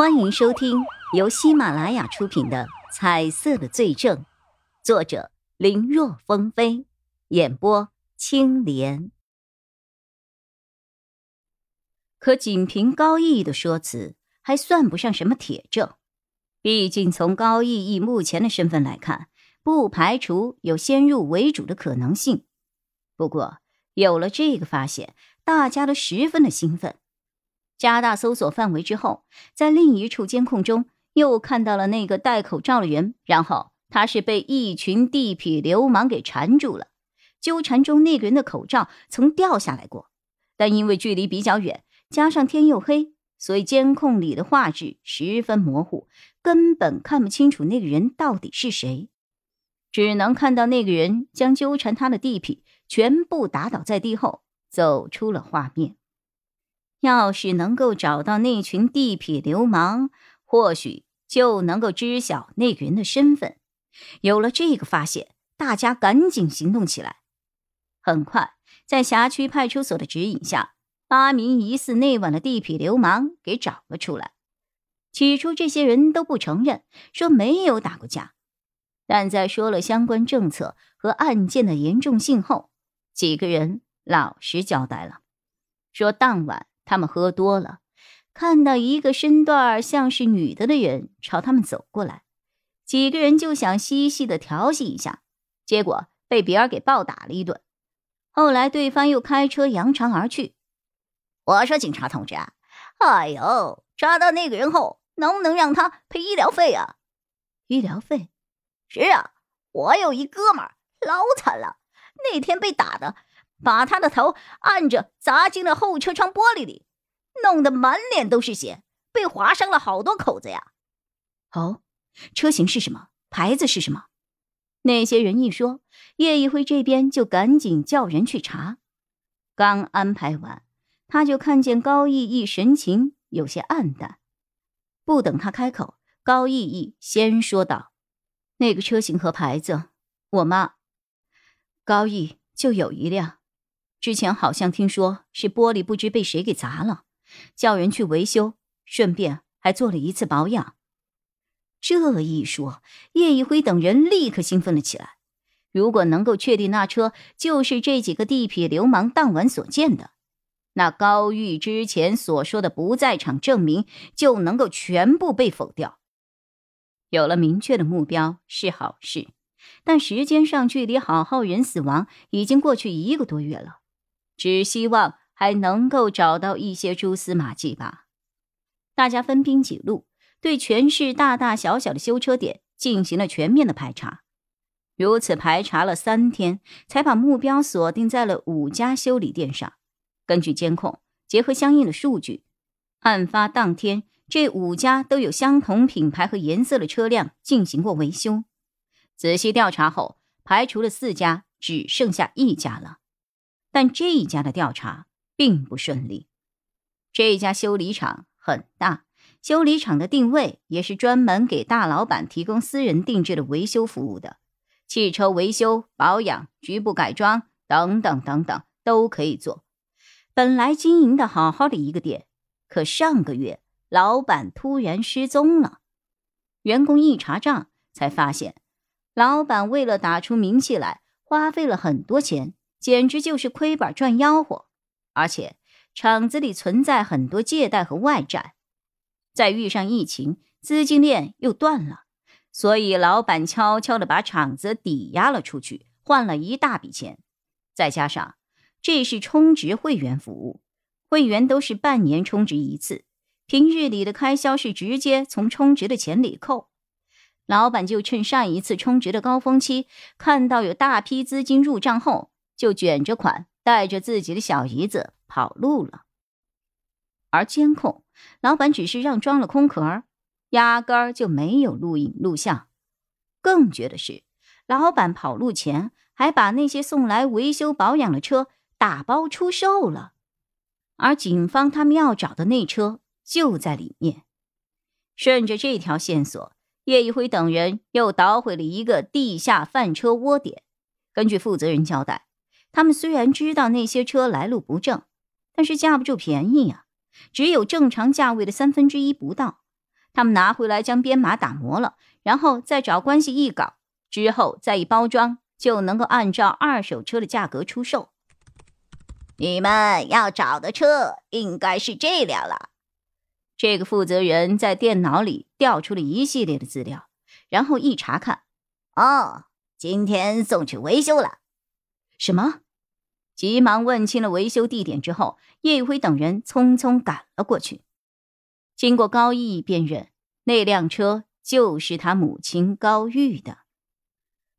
欢迎收听由喜马拉雅出品的《彩色的罪证》，作者林若风飞，演播青莲。可仅凭高逸逸的说辞，还算不上什么铁证。毕竟从高逸逸目前的身份来看，不排除有先入为主的可能性。不过有了这个发现，大家都十分的兴奋。加大搜索范围之后，在另一处监控中又看到了那个戴口罩的人，然后他是被一群地痞流氓给缠住了。纠缠中那个人的口罩曾掉下来过，但因为距离比较远，加上天又黑，所以监控里的画质十分模糊，根本看不清楚那个人到底是谁，只能看到那个人将纠缠他的地痞全部打倒在地后，走出了画面。要是能够找到那群地痞流氓，或许就能够知晓那个人的身份。有了这个发现，大家赶紧行动起来。很快，在辖区派出所的指引下，八名疑似那晚的地痞流氓给找了出来。起初，这些人都不承认，说没有打过架。但在说了相关政策和案件的严重性后，几个人老实交代了，说当晚。他们喝多了，看到一个身段像是女的的人朝他们走过来，几个人就想嬉戏的调戏一下，结果被别人给暴打了一顿。后来对方又开车扬长而去。我说：“警察同志啊，哎呦，抓到那个人后，能不能让他赔医疗费啊？”医疗费？是啊，我有一哥们儿老惨了，那天被打的。把他的头按着砸进了后车窗玻璃里，弄得满脸都是血，被划伤了好多口子呀！哦，车型是什么？牌子是什么？那些人一说，叶一辉这边就赶紧叫人去查。刚安排完，他就看见高逸逸神情有些黯淡。不等他开口，高逸逸先说道：“那个车型和牌子，我妈高逸就有一辆。”之前好像听说是玻璃不知被谁给砸了，叫人去维修，顺便还做了一次保养。这一说，叶一辉等人立刻兴奋了起来。如果能够确定那车就是这几个地痞流氓当晚所见的，那高玉之前所说的不在场证明就能够全部被否掉。有了明确的目标是好事，但时间上距离郝浩人死亡已经过去一个多月了。只希望还能够找到一些蛛丝马迹吧。大家分兵几路，对全市大大小小的修车点进行了全面的排查。如此排查了三天，才把目标锁定在了五家修理店上。根据监控，结合相应的数据，案发当天这五家都有相同品牌和颜色的车辆进行过维修。仔细调查后，排除了四家，只剩下一家了。但这一家的调查并不顺利。这家修理厂很大，修理厂的定位也是专门给大老板提供私人定制的维修服务的，汽车维修、保养、局部改装等等等等都可以做。本来经营的好好的一个店，可上个月老板突然失踪了。员工一查账，才发现老板为了打出名气来，花费了很多钱。简直就是亏本赚吆喝，而且厂子里存在很多借贷和外债，再遇上疫情，资金链又断了，所以老板悄悄的把厂子抵押了出去，换了一大笔钱。再加上这是充值会员服务，会员都是半年充值一次，平日里的开销是直接从充值的钱里扣。老板就趁上一次充值的高峰期，看到有大批资金入账后。就卷着款，带着自己的小姨子跑路了。而监控老板只是让装了空壳，压根儿就没有录影录像。更绝的是，老板跑路前还把那些送来维修保养的车打包出售了，而警方他们要找的那车就在里面。顺着这条线索，叶一辉等人又捣毁了一个地下贩车窝点。根据负责人交代。他们虽然知道那些车来路不正，但是架不住便宜呀，只有正常价位的三分之一不到。他们拿回来将编码打磨了，然后再找关系一搞，之后再一包装，就能够按照二手车的价格出售。你们要找的车应该是这辆了。这个负责人在电脑里调出了一系列的资料，然后一查看，哦，今天送去维修了。什么？急忙问清了维修地点之后，叶宇辉等人匆匆赶了过去。经过高毅辨认，那辆车就是他母亲高玉的。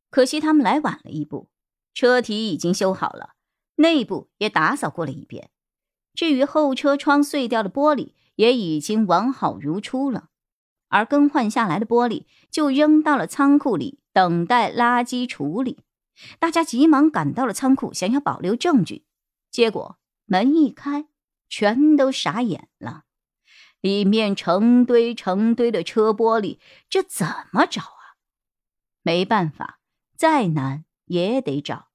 可惜他们来晚了一步，车体已经修好了，内部也打扫过了一遍。至于后车窗碎掉的玻璃，也已经完好如初了，而更换下来的玻璃就扔到了仓库里，等待垃圾处理。大家急忙赶到了仓库，想要保留证据，结果门一开，全都傻眼了。里面成堆成堆的车玻璃，这怎么找啊？没办法，再难也得找。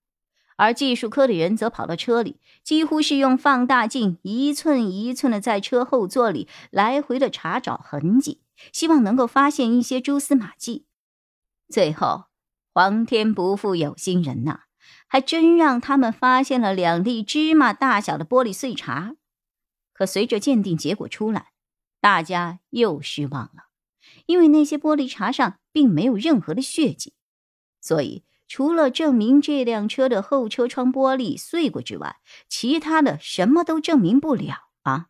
而技术科的人则跑到车里，几乎是用放大镜一寸一寸的在车后座里来回的查找痕迹，希望能够发现一些蛛丝马迹。最后，皇天不负有心人呐，还真让他们发现了两粒芝麻大小的玻璃碎碴。可随着鉴定结果出来，大家又失望了，因为那些玻璃碴上并没有任何的血迹，所以除了证明这辆车的后车窗玻璃碎过之外，其他的什么都证明不了啊！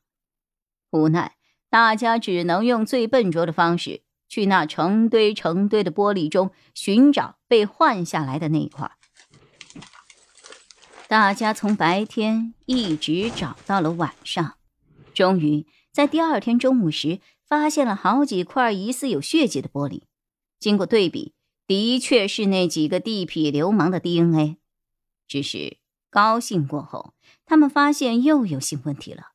无奈，大家只能用最笨拙的方式，去那成堆成堆的玻璃中寻找被换下来的那一块。大家从白天一直找到了晚上，终于。在第二天中午时，发现了好几块疑似有血迹的玻璃。经过对比，的确是那几个地痞流氓的 DNA。只是高兴过后，他们发现又有新问题了。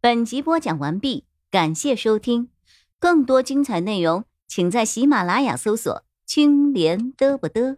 本集播讲完毕，感谢收听。更多精彩内容，请在喜马拉雅搜索“青莲嘚不嘚”。